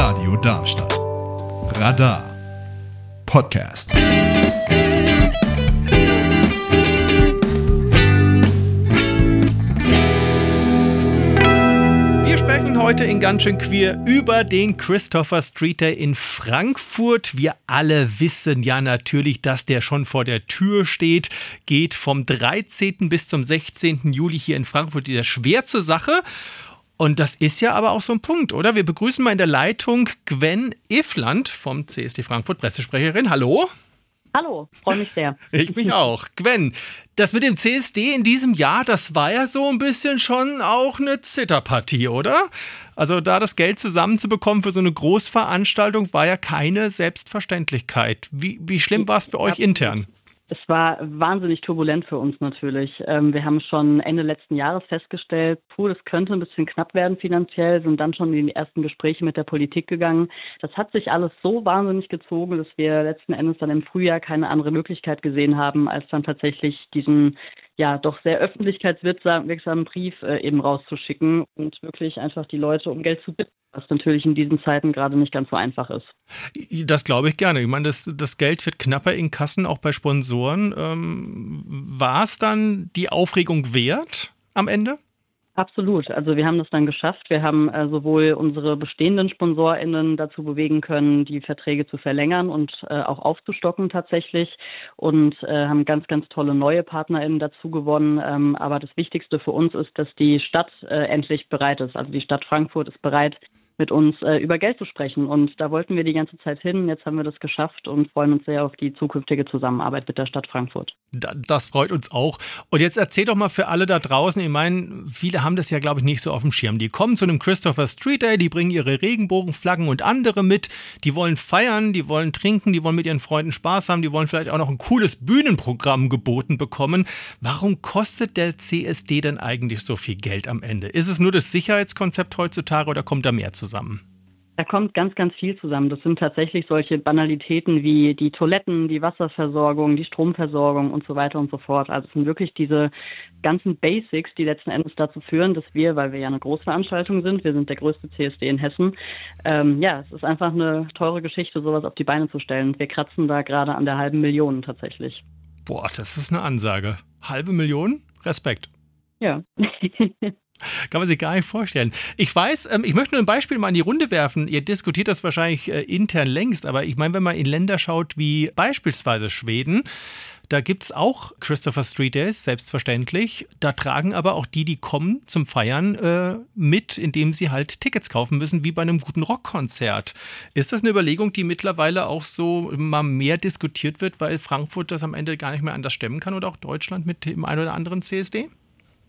Radio Darmstadt. Radar Podcast. Wir sprechen heute in ganz schön queer über den Christopher Street Day in Frankfurt. Wir alle wissen ja natürlich, dass der schon vor der Tür steht. Geht vom 13. bis zum 16. Juli hier in Frankfurt wieder schwer zur Sache. Und das ist ja aber auch so ein Punkt, oder? Wir begrüßen mal in der Leitung Gwen Ifland vom CSD Frankfurt, Pressesprecherin. Hallo. Hallo, freue mich sehr. Ich mich auch. Gwen, das mit dem CSD in diesem Jahr, das war ja so ein bisschen schon auch eine Zitterpartie, oder? Also da das Geld zusammenzubekommen für so eine Großveranstaltung war ja keine Selbstverständlichkeit. Wie, wie schlimm war es für euch intern? Es war wahnsinnig turbulent für uns natürlich. Ähm, wir haben schon Ende letzten Jahres festgestellt, puh, das könnte ein bisschen knapp werden finanziell, sind dann schon in die ersten Gespräche mit der Politik gegangen. Das hat sich alles so wahnsinnig gezogen, dass wir letzten Endes dann im Frühjahr keine andere Möglichkeit gesehen haben, als dann tatsächlich diesen ja doch sehr öffentlichkeitswirksamen Brief äh, eben rauszuschicken und wirklich einfach die Leute um Geld zu bitten, was natürlich in diesen Zeiten gerade nicht ganz so einfach ist. Das glaube ich gerne. Ich meine, das, das Geld wird knapper in Kassen, auch bei Sponsoren. Ähm, War es dann die Aufregung wert am Ende? Absolut. Also wir haben das dann geschafft. Wir haben äh, sowohl unsere bestehenden SponsorInnen dazu bewegen können, die Verträge zu verlängern und äh, auch aufzustocken tatsächlich und äh, haben ganz, ganz tolle neue PartnerInnen dazu gewonnen. Ähm, aber das Wichtigste für uns ist, dass die Stadt äh, endlich bereit ist. Also die Stadt Frankfurt ist bereit, mit uns äh, über Geld zu sprechen. Und da wollten wir die ganze Zeit hin. Jetzt haben wir das geschafft und freuen uns sehr auf die zukünftige Zusammenarbeit mit der Stadt Frankfurt. Das freut uns auch. Und jetzt erzähl doch mal für alle da draußen, ich meine, viele haben das ja, glaube ich, nicht so auf dem Schirm. Die kommen zu einem Christopher Street Day, die bringen ihre Regenbogenflaggen und andere mit. Die wollen feiern, die wollen trinken, die wollen mit ihren Freunden Spaß haben, die wollen vielleicht auch noch ein cooles Bühnenprogramm geboten bekommen. Warum kostet der CSD denn eigentlich so viel Geld am Ende? Ist es nur das Sicherheitskonzept heutzutage oder kommt da mehr zusammen? Zusammen? Da kommt ganz, ganz viel zusammen. Das sind tatsächlich solche Banalitäten wie die Toiletten, die Wasserversorgung, die Stromversorgung und so weiter und so fort. Also es sind wirklich diese ganzen Basics, die letzten Endes dazu führen, dass wir, weil wir ja eine Großveranstaltung sind, wir sind der größte CSD in Hessen, ähm, ja, es ist einfach eine teure Geschichte, sowas auf die Beine zu stellen. Wir kratzen da gerade an der halben Million tatsächlich. Boah, das ist eine Ansage. Halbe Million? Respekt. Ja. Kann man sich gar nicht vorstellen. Ich weiß, ähm, ich möchte nur ein Beispiel mal in die Runde werfen. Ihr diskutiert das wahrscheinlich äh, intern längst, aber ich meine, wenn man in Länder schaut wie beispielsweise Schweden, da gibt es auch Christopher Street Days, selbstverständlich. Da tragen aber auch die, die kommen zum Feiern, äh, mit, indem sie halt Tickets kaufen müssen, wie bei einem guten Rockkonzert. Ist das eine Überlegung, die mittlerweile auch so mal mehr diskutiert wird, weil Frankfurt das am Ende gar nicht mehr anders stemmen kann oder auch Deutschland mit dem einen oder anderen CSD?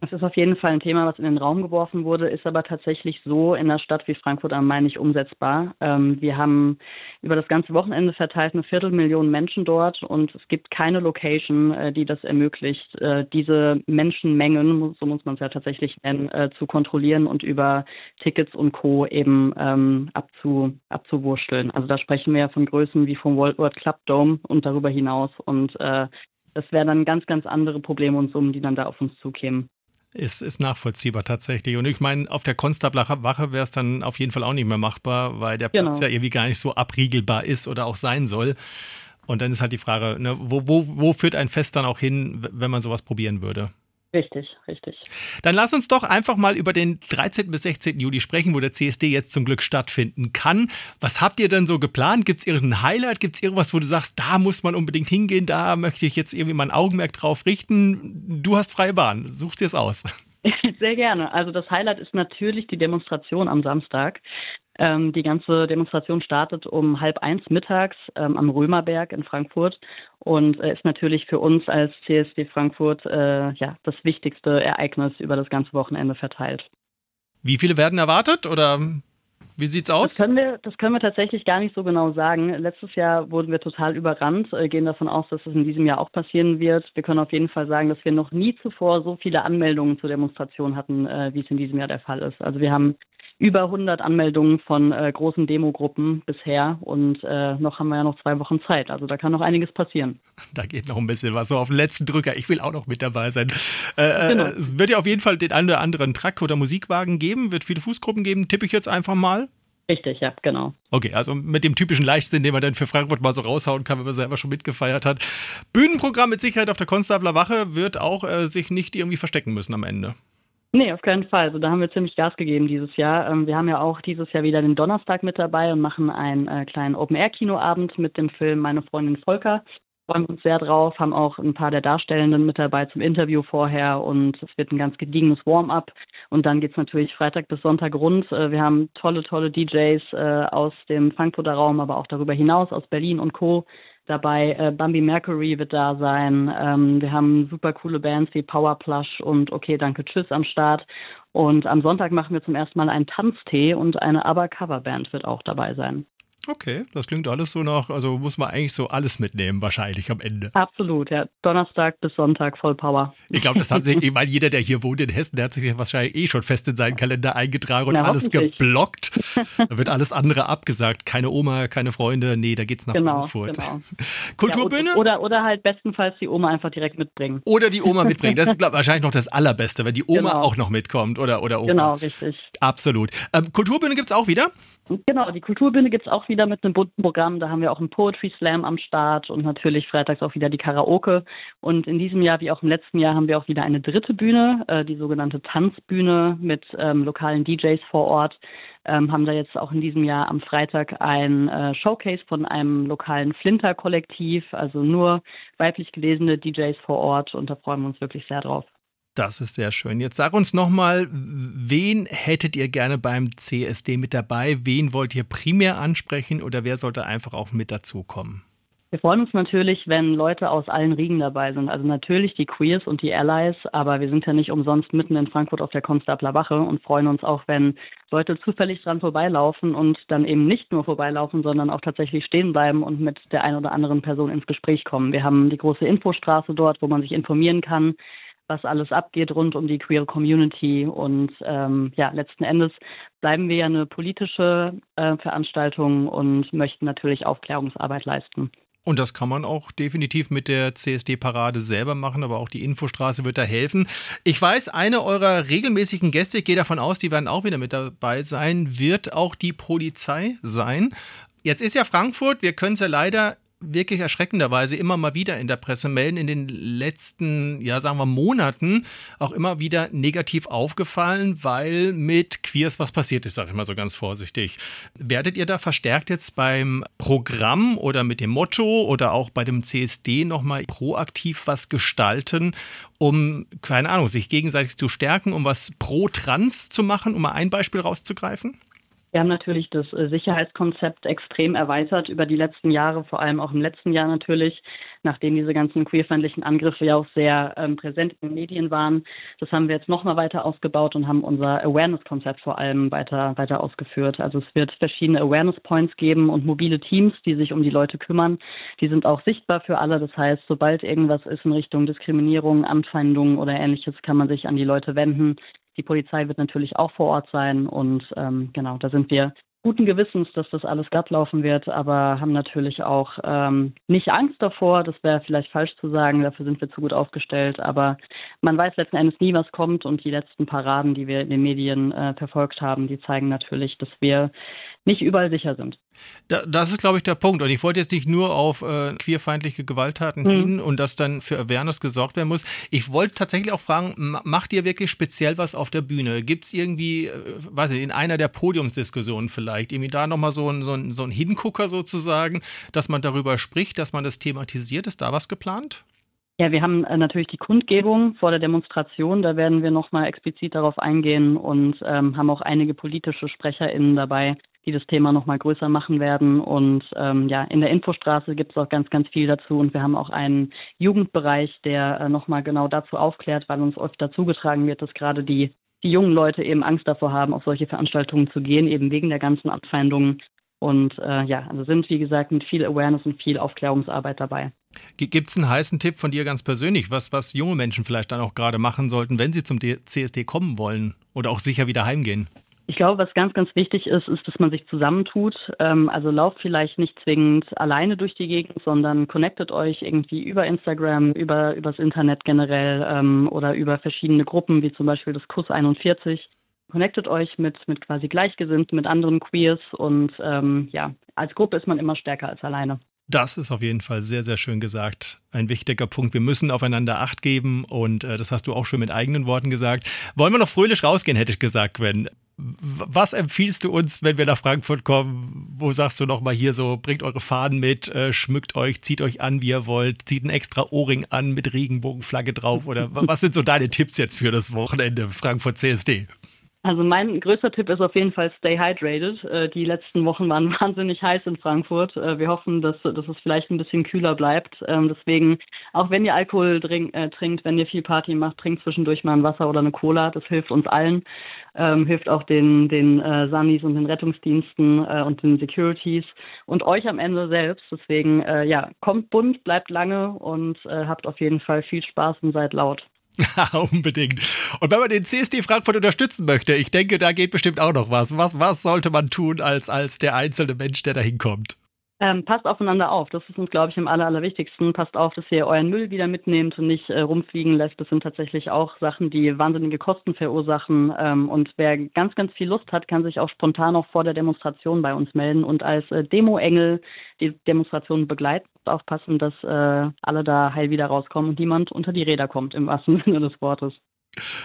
Das ist auf jeden Fall ein Thema, was in den Raum geworfen wurde, ist aber tatsächlich so in einer Stadt wie Frankfurt am Main nicht umsetzbar. Ähm, wir haben über das ganze Wochenende verteilt eine Viertelmillion Menschen dort und es gibt keine Location, äh, die das ermöglicht, äh, diese Menschenmengen, so muss man es ja tatsächlich nennen, äh, zu kontrollieren und über Tickets und Co. eben ähm, abzu, abzuwurschteln. Also da sprechen wir ja von Größen wie vom World World Club Dome und darüber hinaus und äh, das wären dann ganz, ganz andere Probleme und Summen, die dann da auf uns zukämen. Ist, ist nachvollziehbar tatsächlich. Und ich meine, auf der Konstabler Wache wäre es dann auf jeden Fall auch nicht mehr machbar, weil der Platz genau. ja irgendwie gar nicht so abriegelbar ist oder auch sein soll. Und dann ist halt die Frage, ne, wo, wo, wo führt ein Fest dann auch hin, wenn man sowas probieren würde? Richtig, richtig. Dann lass uns doch einfach mal über den 13. bis 16. Juli sprechen, wo der CSD jetzt zum Glück stattfinden kann. Was habt ihr denn so geplant? Gibt es irgendein Highlight? Gibt es irgendwas, wo du sagst, da muss man unbedingt hingehen, da möchte ich jetzt irgendwie mein Augenmerk drauf richten? Du hast freie Bahn, such dir es aus. Sehr gerne. Also das Highlight ist natürlich die Demonstration am Samstag. Ähm, die ganze Demonstration startet um halb eins mittags ähm, am Römerberg in Frankfurt und äh, ist natürlich für uns als CSD Frankfurt äh, ja das wichtigste Ereignis über das ganze Wochenende verteilt. Wie viele werden erwartet oder wie sieht's aus? Das können wir, das können wir tatsächlich gar nicht so genau sagen. Letztes Jahr wurden wir total überrannt, äh, gehen davon aus, dass es in diesem Jahr auch passieren wird. Wir können auf jeden Fall sagen, dass wir noch nie zuvor so viele Anmeldungen zur Demonstration hatten, äh, wie es in diesem Jahr der Fall ist. Also wir haben über 100 Anmeldungen von äh, großen Demogruppen bisher und äh, noch haben wir ja noch zwei Wochen Zeit. Also da kann noch einiges passieren. Da geht noch ein bisschen was so auf den letzten Drücker. Ich will auch noch mit dabei sein. Äh, äh genau. Es wird ja auf jeden Fall den einen oder anderen Truck oder Musikwagen geben, wird viele Fußgruppen geben, tippe ich jetzt einfach mal. Richtig, ja, genau. Okay, also mit dem typischen Leichtsinn, den man dann für Frankfurt mal so raushauen kann, wenn man selber schon mitgefeiert hat. Bühnenprogramm mit Sicherheit auf der Konstabler Wache wird auch äh, sich nicht irgendwie verstecken müssen am Ende. Nee, auf keinen Fall. Also da haben wir ziemlich Gas gegeben dieses Jahr. Ähm, wir haben ja auch dieses Jahr wieder den Donnerstag mit dabei und machen einen äh, kleinen Open-Air-Kinoabend mit dem Film Meine Freundin Volker freuen uns sehr drauf, haben auch ein paar der Darstellenden mit dabei zum Interview vorher und es wird ein ganz gediegenes Warm-up. Und dann geht's natürlich Freitag bis Sonntag rund. Äh, wir haben tolle, tolle DJs äh, aus dem Frankfurter Raum, aber auch darüber hinaus aus Berlin und Co. dabei. Äh, Bambi Mercury wird da sein. Ähm, wir haben super coole Bands wie Power Plush und Okay, danke, tschüss am Start. Und am Sonntag machen wir zum ersten Mal einen Tanztee und eine ABBA-Coverband wird auch dabei sein. Okay, das klingt alles so nach, also muss man eigentlich so alles mitnehmen, wahrscheinlich am Ende. Absolut, ja. Donnerstag bis Sonntag voll Power. Ich glaube, das haben sich, ich meine, jeder, der hier wohnt in Hessen, der hat sich wahrscheinlich eh schon fest in seinen Kalender eingetragen und Na, alles geblockt. da wird alles andere abgesagt. Keine Oma, keine Freunde, nee, da geht's nach genau, Frankfurt. Genau. Kulturbühne? Ja, oder, oder halt bestenfalls die Oma einfach direkt mitbringen. Oder die Oma mitbringen. Das ist glaub, wahrscheinlich noch das Allerbeste, wenn die Oma genau. auch noch mitkommt oder, oder Oma. Genau, richtig. Absolut. Ähm, Kulturbühne gibt es auch wieder? Genau, die Kulturbühne gibt es auch wieder mit einem bunten Programm. Da haben wir auch einen Poetry Slam am Start und natürlich freitags auch wieder die Karaoke. Und in diesem Jahr, wie auch im letzten Jahr, haben wir auch wieder eine dritte Bühne, äh, die sogenannte Tanzbühne mit ähm, lokalen DJs vor Ort. Ähm, haben da jetzt auch in diesem Jahr am Freitag ein äh, Showcase von einem lokalen Flinter-Kollektiv, also nur weiblich gelesene DJs vor Ort und da freuen wir uns wirklich sehr drauf. Das ist sehr schön. Jetzt sag uns nochmal, wen hättet ihr gerne beim CSD mit dabei? Wen wollt ihr primär ansprechen oder wer sollte einfach auch mit dazukommen? Wir freuen uns natürlich, wenn Leute aus allen Riegen dabei sind. Also natürlich die Queers und die Allies, aber wir sind ja nicht umsonst mitten in Frankfurt auf der Konstabler Wache und freuen uns auch, wenn Leute zufällig dran vorbeilaufen und dann eben nicht nur vorbeilaufen, sondern auch tatsächlich stehen bleiben und mit der einen oder anderen Person ins Gespräch kommen. Wir haben die große Infostraße dort, wo man sich informieren kann was alles abgeht rund um die queere Community. Und ähm, ja, letzten Endes bleiben wir ja eine politische äh, Veranstaltung und möchten natürlich Aufklärungsarbeit leisten. Und das kann man auch definitiv mit der CSD-Parade selber machen, aber auch die Infostraße wird da helfen. Ich weiß, eine eurer regelmäßigen Gäste, ich gehe davon aus, die werden auch wieder mit dabei sein, wird auch die Polizei sein. Jetzt ist ja Frankfurt, wir können es ja leider wirklich erschreckenderweise immer mal wieder in der Presse melden, in den letzten, ja, sagen wir, Monaten auch immer wieder negativ aufgefallen, weil mit Queers was passiert ist, sage ich mal so ganz vorsichtig. Werdet ihr da verstärkt jetzt beim Programm oder mit dem Motto oder auch bei dem CSD nochmal proaktiv was gestalten, um, keine Ahnung, sich gegenseitig zu stärken, um was pro Trans zu machen, um mal ein Beispiel rauszugreifen? Wir haben natürlich das äh, Sicherheitskonzept extrem erweitert über die letzten Jahre, vor allem auch im letzten Jahr natürlich, nachdem diese ganzen queerfeindlichen Angriffe ja auch sehr ähm, präsent in den Medien waren. Das haben wir jetzt nochmal weiter ausgebaut und haben unser Awareness-Konzept vor allem weiter, weiter ausgeführt. Also es wird verschiedene Awareness-Points geben und mobile Teams, die sich um die Leute kümmern. Die sind auch sichtbar für alle. Das heißt, sobald irgendwas ist in Richtung Diskriminierung, Anfeindung oder ähnliches, kann man sich an die Leute wenden. Die Polizei wird natürlich auch vor Ort sein und ähm, genau, da sind wir guten Gewissens, dass das alles glatt laufen wird, aber haben natürlich auch ähm, nicht Angst davor. Das wäre vielleicht falsch zu sagen, dafür sind wir zu gut aufgestellt. Aber man weiß letzten Endes nie, was kommt. Und die letzten Paraden, die wir in den Medien äh, verfolgt haben, die zeigen natürlich, dass wir nicht überall sicher sind. Da, das ist, glaube ich, der Punkt. Und ich wollte jetzt nicht nur auf äh, queerfeindliche Gewalttaten mhm. hin und dass dann für Awareness gesorgt werden muss. Ich wollte tatsächlich auch fragen, macht ihr wirklich speziell was auf der Bühne? Gibt es irgendwie, äh, weiß ich, in einer der Podiumsdiskussionen vielleicht, irgendwie da nochmal so ein, so, ein, so ein Hingucker sozusagen, dass man darüber spricht, dass man das thematisiert? Ist da was geplant? Ja, wir haben äh, natürlich die Kundgebung vor der Demonstration. Da werden wir nochmal explizit darauf eingehen und ähm, haben auch einige politische SprecherInnen dabei, die das Thema nochmal größer machen werden. Und ähm, ja, in der Infostraße gibt es auch ganz, ganz viel dazu. Und wir haben auch einen Jugendbereich, der äh, nochmal genau dazu aufklärt, weil uns oft dazu getragen wird, dass gerade die, die jungen Leute eben Angst davor haben, auf solche Veranstaltungen zu gehen, eben wegen der ganzen Abfeindungen. Und äh, ja, also sind, wie gesagt, mit viel Awareness und viel Aufklärungsarbeit dabei. Gibt es einen heißen Tipp von dir ganz persönlich, was, was junge Menschen vielleicht dann auch gerade machen sollten, wenn sie zum CSD kommen wollen oder auch sicher wieder heimgehen? Ich glaube, was ganz, ganz wichtig ist, ist, dass man sich zusammentut. Ähm, also lauft vielleicht nicht zwingend alleine durch die Gegend, sondern connectet euch irgendwie über Instagram, über übers Internet generell ähm, oder über verschiedene Gruppen, wie zum Beispiel das Kuss 41 connectet euch mit, mit quasi Gleichgesinnten, mit anderen Queers und ähm, ja, als Gruppe ist man immer stärker als alleine. Das ist auf jeden Fall sehr, sehr schön gesagt. Ein wichtiger Punkt. Wir müssen aufeinander Acht geben und äh, das hast du auch schon mit eigenen Worten gesagt. Wollen wir noch fröhlich rausgehen, hätte ich gesagt, Gwen. Was empfiehlst du uns, wenn wir nach Frankfurt kommen? Wo sagst du nochmal hier so, bringt eure Fahnen mit, äh, schmückt euch, zieht euch an, wie ihr wollt, zieht einen extra Ohrring an mit Regenbogenflagge drauf? Oder was sind so deine Tipps jetzt für das Wochenende Frankfurt CSD? Also mein größter Tipp ist auf jeden Fall Stay Hydrated. Äh, die letzten Wochen waren wahnsinnig heiß in Frankfurt. Äh, wir hoffen, dass, dass es vielleicht ein bisschen kühler bleibt. Ähm, deswegen, auch wenn ihr Alkohol trink, äh, trinkt, wenn ihr viel Party macht, trinkt zwischendurch mal ein Wasser oder eine Cola. Das hilft uns allen. Ähm, hilft auch den, den äh, Sunnis und den Rettungsdiensten äh, und den Securities und euch am Ende selbst. Deswegen, äh, ja, kommt bunt, bleibt lange und habt auf jeden Fall viel Spaß und seid laut. Unbedingt. Und wenn man den CSD Frankfurt unterstützen möchte, ich denke, da geht bestimmt auch noch was. Was, was sollte man tun als, als der einzelne Mensch, der da hinkommt? Ähm, passt aufeinander auf. Das ist uns, glaube ich, am aller, allerwichtigsten. Passt auf, dass ihr euren Müll wieder mitnehmt und nicht äh, rumfliegen lässt. Das sind tatsächlich auch Sachen, die wahnsinnige Kosten verursachen. Ähm, und wer ganz, ganz viel Lust hat, kann sich auch spontan auch vor der Demonstration bei uns melden und als äh, Demo-Engel die Demonstration begleiten aufpassen, dass äh, alle da heil wieder rauskommen und niemand unter die Räder kommt, im wahrsten Sinne des Wortes.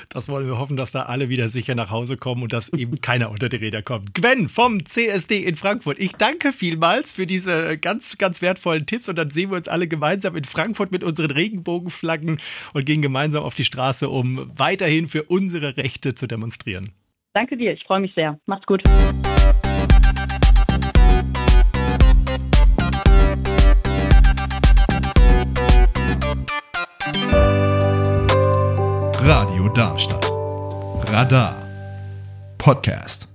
Das wollen wir hoffen, dass da alle wieder sicher nach Hause kommen und dass eben keiner unter die Räder kommt. Gwen vom CSD in Frankfurt. Ich danke vielmals für diese ganz, ganz wertvollen Tipps und dann sehen wir uns alle gemeinsam in Frankfurt mit unseren Regenbogenflaggen und gehen gemeinsam auf die Straße, um weiterhin für unsere Rechte zu demonstrieren. Danke dir, ich freue mich sehr. Macht's gut. Darmstadt. Radar. Podcast.